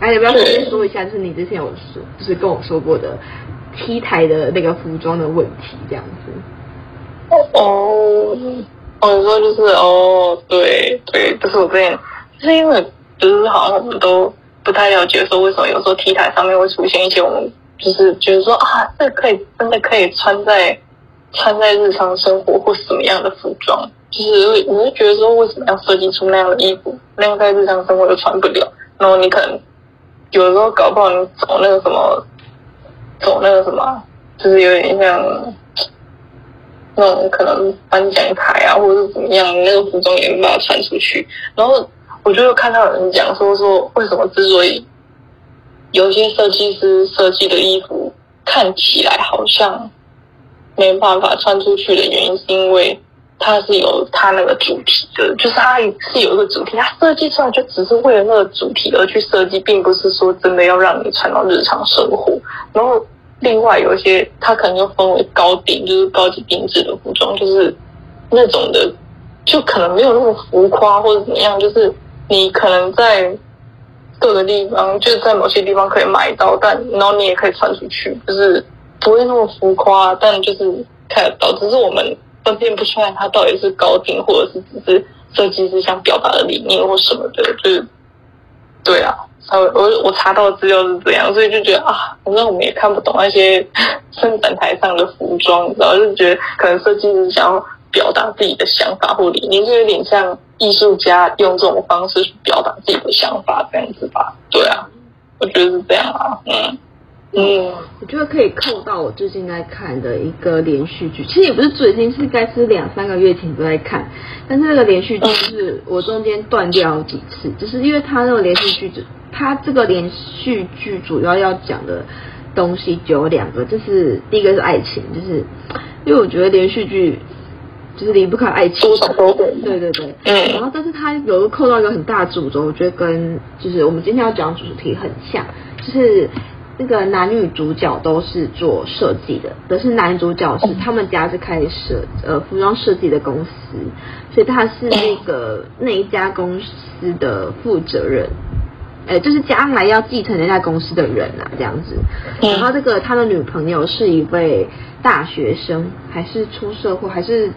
哎，要不要顺便说一下，就是你之前有说，就是跟我说过的 T 台的那个服装的问题，这样子。哦，我说就是哦，对对，就是我之前，就是因为就是好像我们都不太了解，说为什么有时候 T 台上面会出现一些我们就是觉得说啊，这可以真的可以穿在穿在日常生活或什么样的服装，就是我就觉得说为什么要设计出那样的衣服，那样在日常生活又穿不了。然后你可能有的时候搞不好你走那个什么，走那个什么，就是有点像那种可能颁奖台啊，或者是怎么样，那个服装也没办法穿出去。然后我就看到有人讲说说，为什么之所以有些设计师设计的衣服看起来好像没办法穿出去的原因，是因为。它是有它那个主题的，就是它是有一个主题，它设计出来就只是为了那个主题而去设计，并不是说真的要让你穿到日常生活。然后另外有一些，它可能又分为高定，就是高级定制的服装，就是那种的，就可能没有那么浮夸或者怎么样，就是你可能在各个地方，就是在某些地方可以买到，但然后你也可以穿出去，就是不会那么浮夸，但就是看得到，只是我们。分辨不出来它到底是高定，或者是只是设计师想表达的理念或什么的，就是对啊，稍微我我查到资料是这样，所以就觉得啊，反正我们也看不懂那些生展台上的服装，然后就觉得可能设计师想要表达自己的想法或理念，就有点像艺术家用这种方式去表达自己的想法这样子吧？对啊，我觉得是这样啊，嗯。嗯，我觉得可以扣到我最近在看的一个连续剧，其实也不是最近，是该是两三个月前都在看，但是那个连续剧就是我中间断掉几次，就是因为它那个连续剧，它这个连续剧主要要讲的东西就有两个，就是第一个是爱情，就是因为我觉得连续剧就是离不开爱情，对对对，嗯，然后但是它有个扣到一个很大的主轴，我觉得跟就是我们今天要讲的主题很像，就是。那个男女主角都是做设计的，可是男主角是他们家是开设呃服装设计的公司，所以他是那个那一家公司的负责人，哎，就是将来要继承那家公司的人啊，这样子。然后这个他的女朋友是一位大学生，还是出社会，还是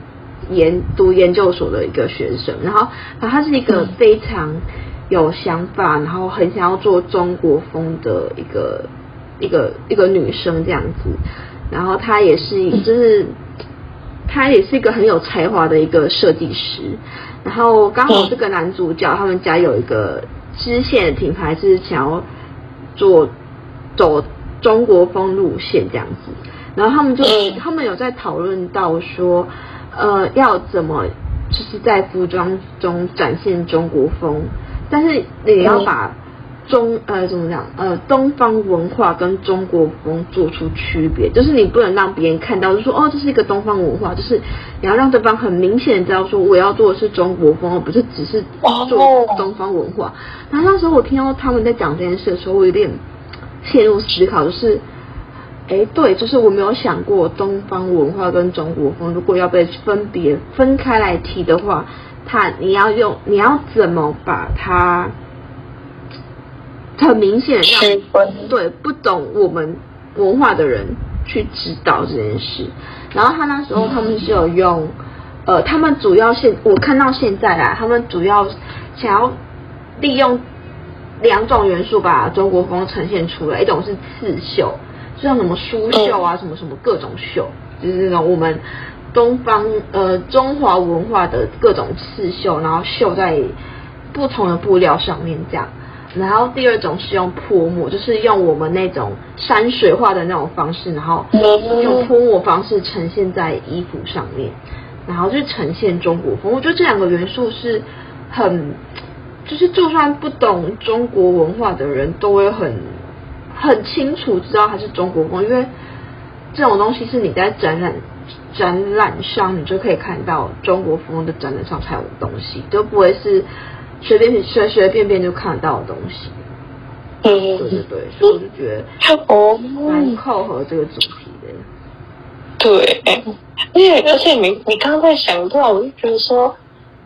研读研究所的一个学生。然后，然后他是一个非常有想法，然后很想要做中国风的一个。一个一个女生这样子，然后她也是就是她也是一个很有才华的一个设计师，然后刚好这个男主角他们家有一个支线的品牌是想要做走中国风路线这样子，然后他们就他们有在讨论到说，呃，要怎么就是在服装中展现中国风，但是你要把。中呃怎么讲呃东方文化跟中国风做出区别，就是你不能让别人看到就说哦这是一个东方文化，就是你要让对方很明显知道说我要做的是中国风，而不是只是做东方文化。然后那时候我听到他们在讲这件事的时候，我有点陷入思考，就是哎对，就是我没有想过东方文化跟中国风如果要被分别分开来提的话，它你要用你要怎么把它。很明显让对不懂我们文化的人去知道这件事。然后他那时候他们是有用，呃，他们主要现我看到现在啊，他们主要想要利用两种元素把中国风呈现出来，一种是刺绣，就像什么苏绣啊，什么什么各种绣，就是那种我们东方呃中华文化的各种刺绣，然后绣在不同的布料上面这样。然后第二种是用泼墨，就是用我们那种山水画的那种方式，然后用泼墨方式呈现在衣服上面，然后就呈现中国风。我觉得这两个元素是很，就是就算不懂中国文化的人都会很很清楚知道它是中国风，因为这种东西是你在展览展览上你就可以看到中国风的展览上才有的东西，就不会是。随便随随便便就看得到的东西，嗯，对对对，所以我就觉得哦，蛮扣合这个主题的。对，而且而且你你刚刚在想到，我就觉得说，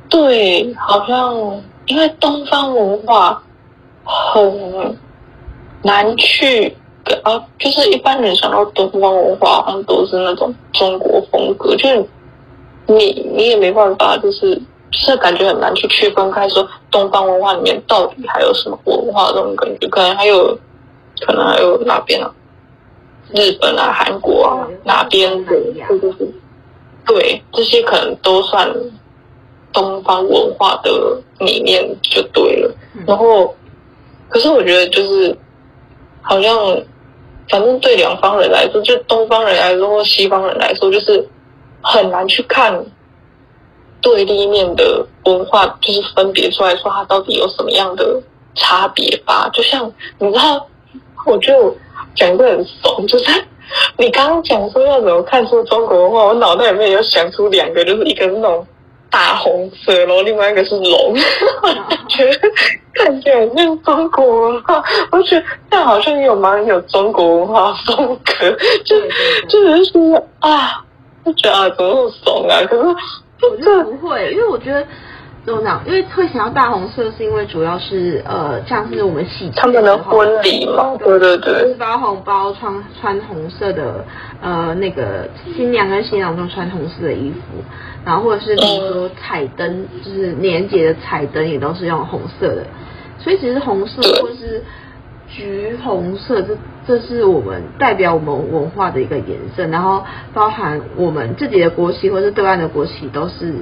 对，好像因为东方文化很难去啊，就是一般人想到东方文化，好像都是那种中国风格，就是你你也没办法，就是。是感觉很难去区分开，说东方文化里面到底还有什么文化这种感觉，可能还有，可能还有哪边啊？日本啊、韩国啊，哪边的？对对对，对，这些可能都算东方文化的理念就对了。然后，可是我觉得就是好像，反正对两方人来说，就东方人来说或西方人来说，就是很难去看。对立面的文化就是分别出来说，它到底有什么样的差别吧？就像你知道，我就讲个很怂，就是你刚刚讲说要怎么看出中国文化，我脑袋里面有想出两个，就是一个是那种大红色，然后另外一个是龙，觉得看起来像中国文化，我觉得这样好像也有蛮有中国文化风格，就就是说啊，就觉得啊，怎么那么怂啊？可是。我觉得不会，因为我觉得怎么讲？因为会想要大红色，是因为主要是呃，像是我们喜庆他们的婚礼嘛，对对对，就是包红包穿穿红色的呃那个新娘跟新郎都穿红色的衣服，然后或者是比如说彩灯，就是年节的彩灯也都是用红色的，所以其实红色或者是橘红色这。这是我们代表我们文化的一个颜色，然后包含我们自己的国旗或是对岸的国旗都是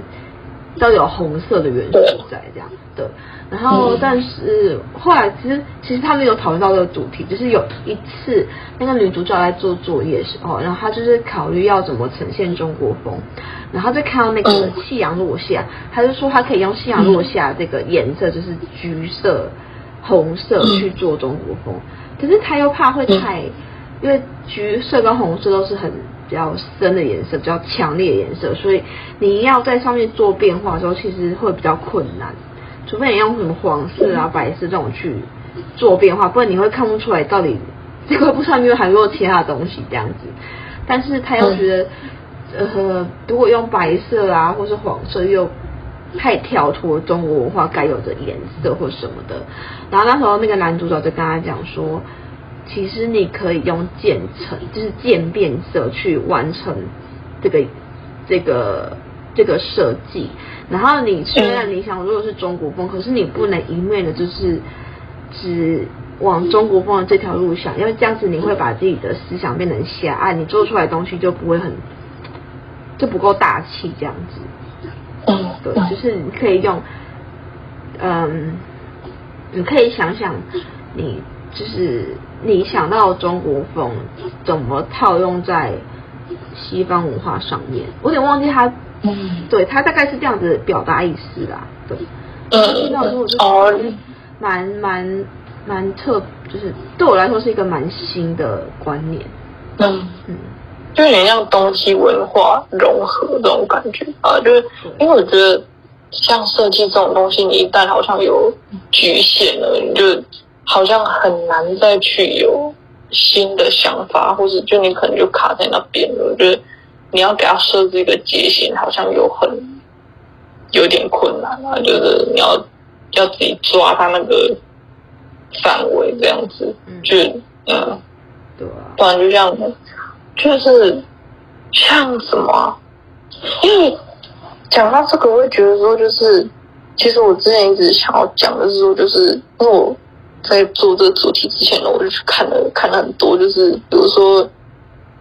都有红色的元素在这样的。然后，但是后来其实其实他们有讨论到这个主题，就是有一次那个女主角在做作业的时候，然后她就是考虑要怎么呈现中国风，然后再看到那个夕阳落下，她就说她可以用夕阳落下这个颜色，就是橘色、红色去做中国风。可是他又怕会太，因为橘色跟红色都是很比较深的颜色，比较强烈的颜色，所以你要在上面做变化的时候，其实会比较困难。除非你用什么黄色啊、白色这种去做变化，不然你会看不出来到底这块布上面还有没有其他的东西这样子。但是他又觉得，呃，如果用白色啊，或是黄色又太跳脱中国文化该有的颜色或什么的。然后那时候那个男主角就跟他讲说，其实你可以用渐层，就是渐变色去完成这个这个这个设计。然后你虽然你想如果是中国风，可是你不能一面的就是只往中国风的这条路想，因为这样子你会把自己的思想变成狭隘，你做出来东西就不会很就不够大气这样子。嗯，对，就是你可以用，嗯，你可以想想你就是你想到中国风怎么套用在西方文化上面，我有点忘记他，嗯，对他大概是这样子表达意思啦，对，嗯，那我就觉得蛮蛮。蛮特，就是对我来说是一个蛮新的观念。嗯。嗯，就有点像东西文化融合这种感觉啊，就是因为我觉得像设计这种东西，你一旦好像有局限了，你就好像很难再去有新的想法，或者就你可能就卡在那边了。就是你要给他设置一个界限，好像有很有点困难啊，就是你要要自己抓他那个。范围这样子，就嗯，对啊，不然就这样，就是像什么？因为讲到这个，我会觉得说，就是其实我之前一直想要讲的是说，就是因为我在做这个主题之前呢，我就去看了看了很多，就是比如说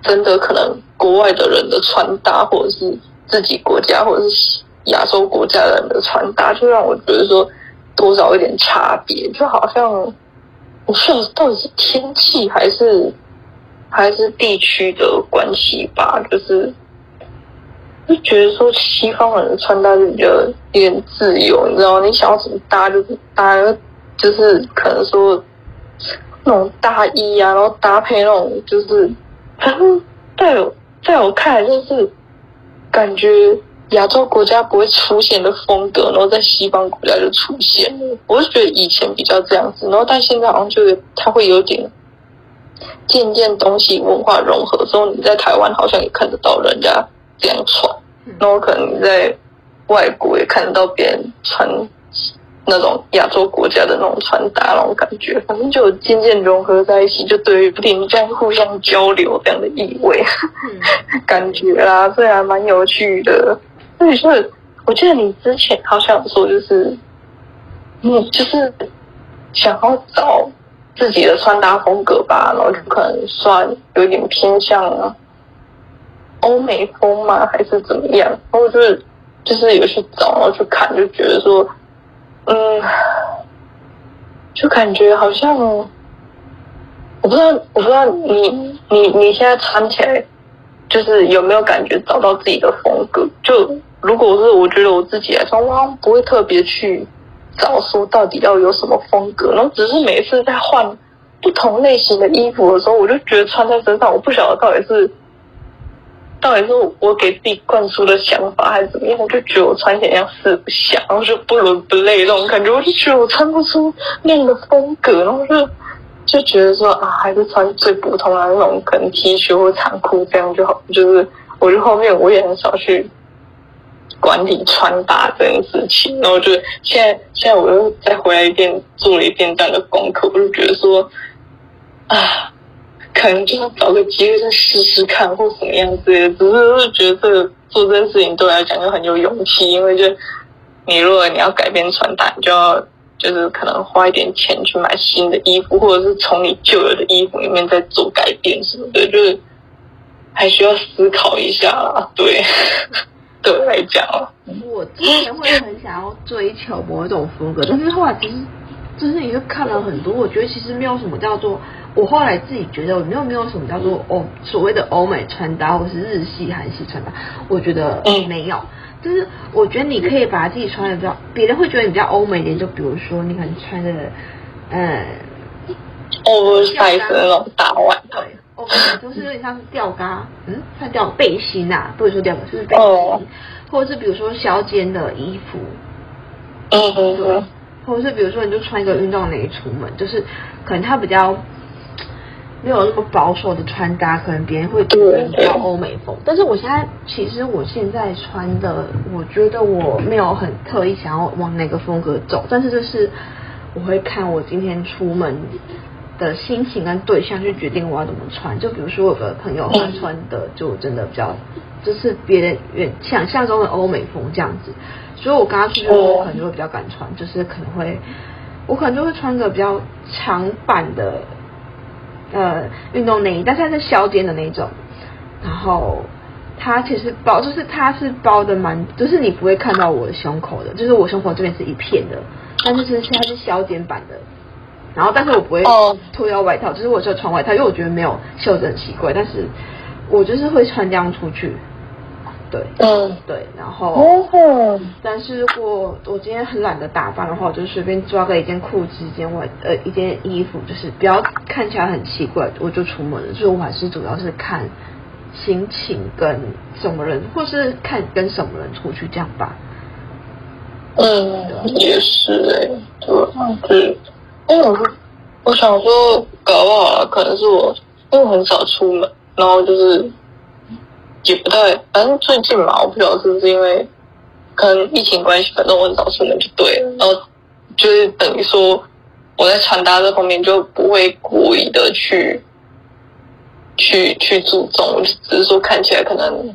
真的可能国外的人的穿搭，或者是自己国家或者是亚洲国家人的穿搭，就让我觉得说。多少有点差别，就好像我说到底是天气还是还是地区的关系吧，就是就觉得说西方人的穿搭就比较有点自由，你知道吗？你想要怎么搭就是搭，就是可能说那种大衣啊，然后搭配那种就是，反正在我在我看来就是感觉。亚洲国家不会出现的风格，然后在西方国家就出现了。我是觉得以前比较这样子，然后但现在好像就是它会有点渐渐东西文化融合之后，你在台湾好像也看得到人家这样穿，然后可能你在外国也看得到别人穿那种亚洲国家的那种穿搭那种感觉，反正就渐渐融合在一起，就对于不停这样互相交流这样的意味，感觉啦，这还蛮有趣的。所以说，我记得你之前好像说，就是，嗯，就是想要找自己的穿搭风格吧，然后就可能算有点偏向欧美风嘛，还是怎么样？然后就是就是有去找，然后去看，就觉得说，嗯，就感觉好像，我不知道，我不知道你你你现在穿起来，就是有没有感觉找到自己的风格？就。如果是我觉得我自己来说，我不会特别去找说到底要有什么风格，然后只是每次在换不同类型的衣服的时候，我就觉得穿在身上，我不晓得到底是到底是我给自己灌输的想法还是怎么样，我就觉得我穿起来像四不像，然后就不伦不类那种感觉，我就觉得我穿不出那样的风格，然后就就觉得说啊，还是穿最普通的那种可能 T 恤或长裤这样就好，就是我就后面我也很少去。管理穿搭这件事情，然后就现在现在我又再回来一遍做了一遍这样的功课，我就觉得说啊，可能就是找个机会再试试看或什么样子的，只是是觉得这个做这件事情对我来讲就很有勇气，因为就你如果你要改变穿搭，你就要就是可能花一点钱去买新的衣服，或者是从你旧有的衣服里面再做改变什么的，就是还需要思考一下啦，对。对我来讲，我之前会很想要追求某一种风格，但是后来其实就是你就看了很多，我觉得其实没有什么叫做，我后来自己觉得没有没有什么叫做欧所谓的欧美穿搭或是日系韩系穿搭，我觉得没有，就是我觉得你可以把自己穿的比较，别人会觉得你比较欧美一点，就比如说你可能穿的嗯，oversize 那种大外套。就是有点像是吊嘎，嗯，像吊背心呐、啊，不是说吊嘎，就是背心，oh. 或者是比如说削肩的衣服，嗯嗯嗯，或者是比如说你就穿一个运动内衣出门，就是可能它比较没有那么保守的穿搭，可能别人会觉得比较欧美风。但是我现在其实我现在穿的，我觉得我没有很特意想要往哪个风格走，但是就是我会看我今天出门。的心情跟对象去决定我要怎么穿，就比如说我有个朋友他穿的就真的比较，就是别人远想象中的欧美风这样子，所以我跟他去的时候可能就会比较敢穿，就是可能会我可能就会穿个比较长版的呃运动内衣，但是它是削肩的那种，然后它其实包就是它是包的蛮，就是你不会看到我的胸口的，就是我胸口这边是一片的，但是是它是削肩版的。然后，但是我不会脱掉外套，oh. 就是我只有穿外套，因为我觉得没有袖子很奇怪。但是我就是会穿这样出去，对，嗯，oh. 对。然后，oh. 但是如果我今天很懒得打扮的话，我就随便抓个一件裤子、一件外呃一件衣服，就是不要看起来很奇怪，我就出门了。所以我还是主要是看心情跟什么人，或是看跟什么人出去这样吧。嗯，也是哎，对，对。因为我我想说，搞不好可能是我，因为很少出门，然后就是也不太，反正最近嘛，我不晓得是不是因为可能疫情关系，反正我很少出门就对了，然后就是等于说我在穿搭这方面就不会故意的去去去注重，只是说看起来可能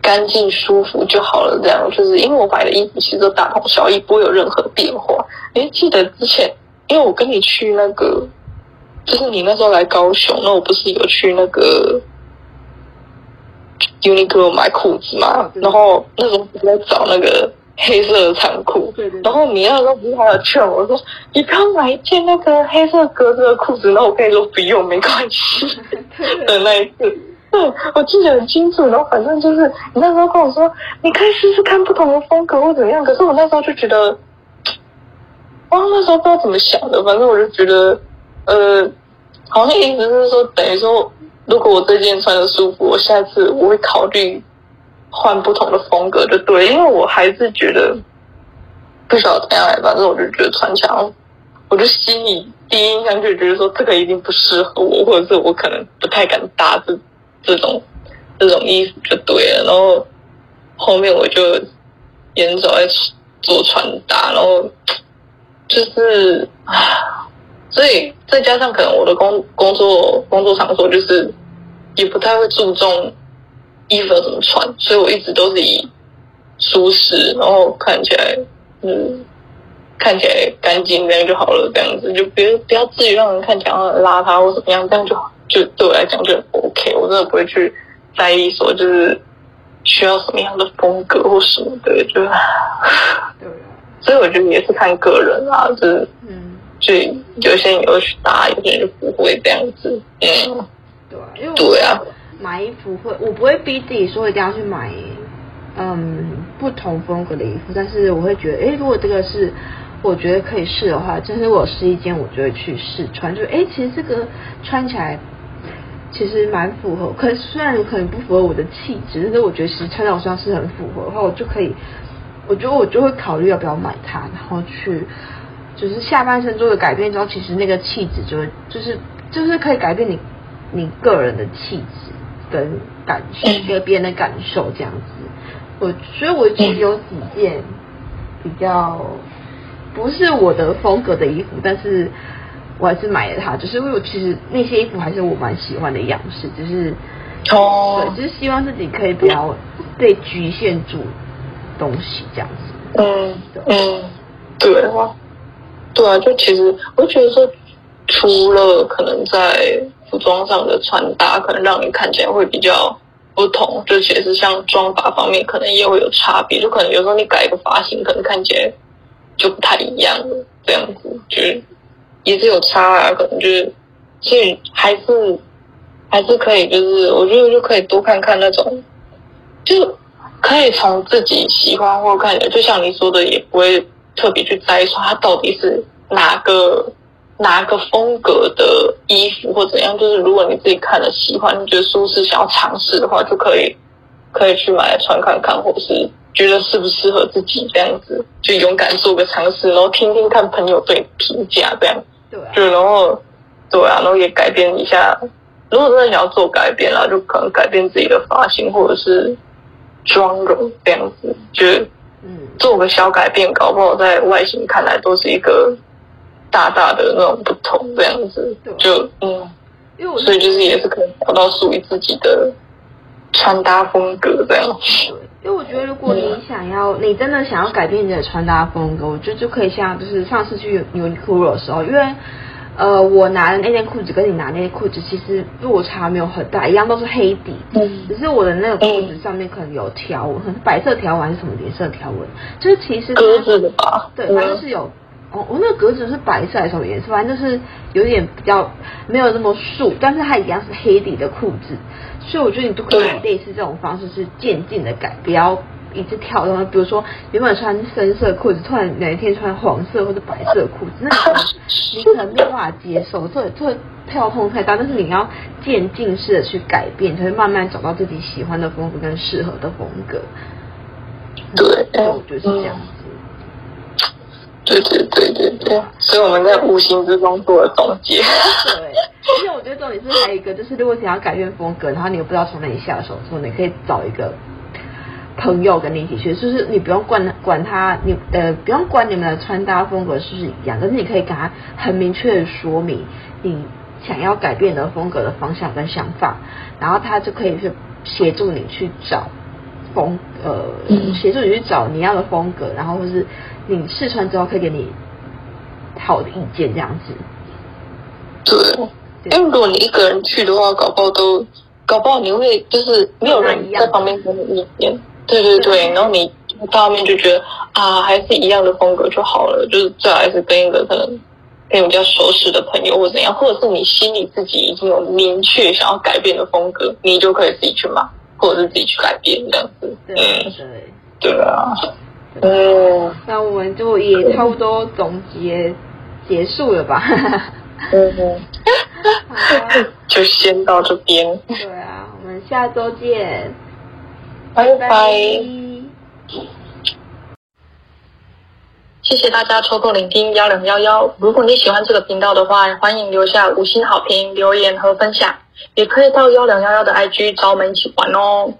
干净舒服就好了，这样就是因为我买的衣服其实都大同小异，不会有任何变化。诶，记得之前。因为我跟你去那个，就是你那时候来高雄，那我不是有去那个 Uniqlo 买裤子嘛？然后那时候不是在找那个黑色的长裤，然后你那时候不是还有劝我说，你不要买一件那个黑色格子的裤子，然后我跟你说不用，没关系 的那一次，对，我记得很清楚。然后反正就是你那时候跟我说，你可以试试看不同的风格或怎样，可是我那时候就觉得。哇，那时候不知道怎么想的，反正我就觉得，呃，好像意思是说，等于说，如果我这件穿的舒服，我下次我会考虑换不同的风格，就对，因为我还是觉得不晓得怎样来，反正我就觉得穿起来，我就心里第一印象就觉得说这个一定不适合我，或者是我可能不太敢搭这这种这种衣服就对了，然后后面我就沿着在做穿搭，然后。就是啊，所以再加上可能我的工工作工作场所就是也不太会注重衣服要怎么穿，所以我一直都是以舒适，然后看起来嗯看起来干净这样就好了，这样子就别不要至于让人看起来很邋遢或怎么样，这样就，就对我来讲就 OK，我真的不会去在意说就是需要什么样的风格或什么的，就 对。所以我觉得也是看个人啊，就是，嗯，就有些人有去搭，有些人就不会这样子，嗯，对啊，因为对啊，买衣服会，我不会逼自己说一定要去买，嗯，不同风格的衣服，但是我会觉得，哎，如果这个是我觉得可以试的话，就是我试衣间，我就会去试穿，就哎，其实这个穿起来其实蛮符合，可是虽然可能不符合我的气质，但是我觉得其实穿在我身上是很符合的话，我就可以。我觉得我就会考虑要不要买它，然后去就是下半身做的改变之后，其实那个气质就会就是就是可以改变你你个人的气质跟感受，给别人的感受这样子。我所以我其实有几件比较不是我的风格的衣服，但是我还是买了它，就是因为我其实那些衣服还是我蛮喜欢的样式，就是哦，对，就是希望自己可以不要被局限住。东西这样子，嗯嗯，对啊，对啊，就其实我觉得说，除了可能在服装上的穿搭，可能让你看起来会比较不同，就其实像妆发方面，可能也会有差别。就可能有时候你改一个发型，可能看起来就不太一样了，这样子就是也是有差啊。可能就是，所以还是还是可以，就是我觉得就可以多看看那种，就。可以从自己喜欢或看起来，就像你说的，也不会特别去摘说它到底是哪个哪个风格的衣服或怎样。就是如果你自己看了喜欢，你觉得舒适，想要尝试的话，就可以可以去买来穿看看，或者是觉得适不适合自己这样子，就勇敢做个尝试，然后听听看朋友对你评价这样。对啊，就然后对啊，然后也改变一下。如果真的想要做改变啦，就可能改变自己的发型，或者是。妆容这样子，就嗯，做个小改变，搞不好在外形看来都是一个大大的那种不同，这样子，就嗯，因为我所以就是也是可以找到属于自己的穿搭风格这样。对，因为我觉得如果你想要，你真的想要改变你的穿搭风格，我觉得就可以像就是上次去 Uniqlo 的时候，因为。呃，我拿的那件裤子跟你拿的那件裤子其实落差没有很大，一样都是黑底，嗯，只是我的那个裤子上面可能有条纹，可能是白色条纹还是什么颜色条纹，就是其实格子的吧，对，反正是有，哦，我那个格子是白色还是什么颜色，反正就是有点比较没有那么素，但是它一样是黑底的裤子，所以我觉得你都可以类似这种方式是渐进的改，不要。一直跳动，比如说原本穿深色裤子，突然哪一天穿黄色或者白色裤子，那可能你可能没有办法接受，这这跳动太大。但是你要渐进式的去改变，才会慢慢找到自己喜欢的风格跟适合的风格。对，我觉得是这样子。对对对对对，所以我们在无形之中做了总结。对，而且我觉得重点是还有一个，就是如果想要改变风格，然后你又不知道从哪里下手的时候，你可以找一个。朋友跟你一起去，就是你不用管管他，你呃不用管你们的穿搭风格是不是一样，但是你可以给他很明确的说明你想要改变的风格的方向跟想法，然后他就可以去协助你去找风呃协助你去找你要的风格，然后或是你试穿之后可以给你好的意见这样子。对，因为如果你一个人去的话，搞不好都搞不好你会就是没有人在旁边给你意见。对对对，然后你到后面就觉得啊，还是一样的风格就好了，就是最好还是跟一个可能跟你比较熟识的朋友或怎样，或者是你心里自己已经有明确想要改变的风格，你就可以自己去买，或者是自己去改变这样子。对对对，啊，嗯，那我们就也差不多总结结束了吧？嗯嗯，就先到这边。对啊，我们下周见。拜拜！谢谢大家抽空聆听幺零幺幺。如果你喜欢这个频道的话，欢迎留下五星好评、留言和分享，也可以到幺零幺幺的 IG 找我们一起玩哦。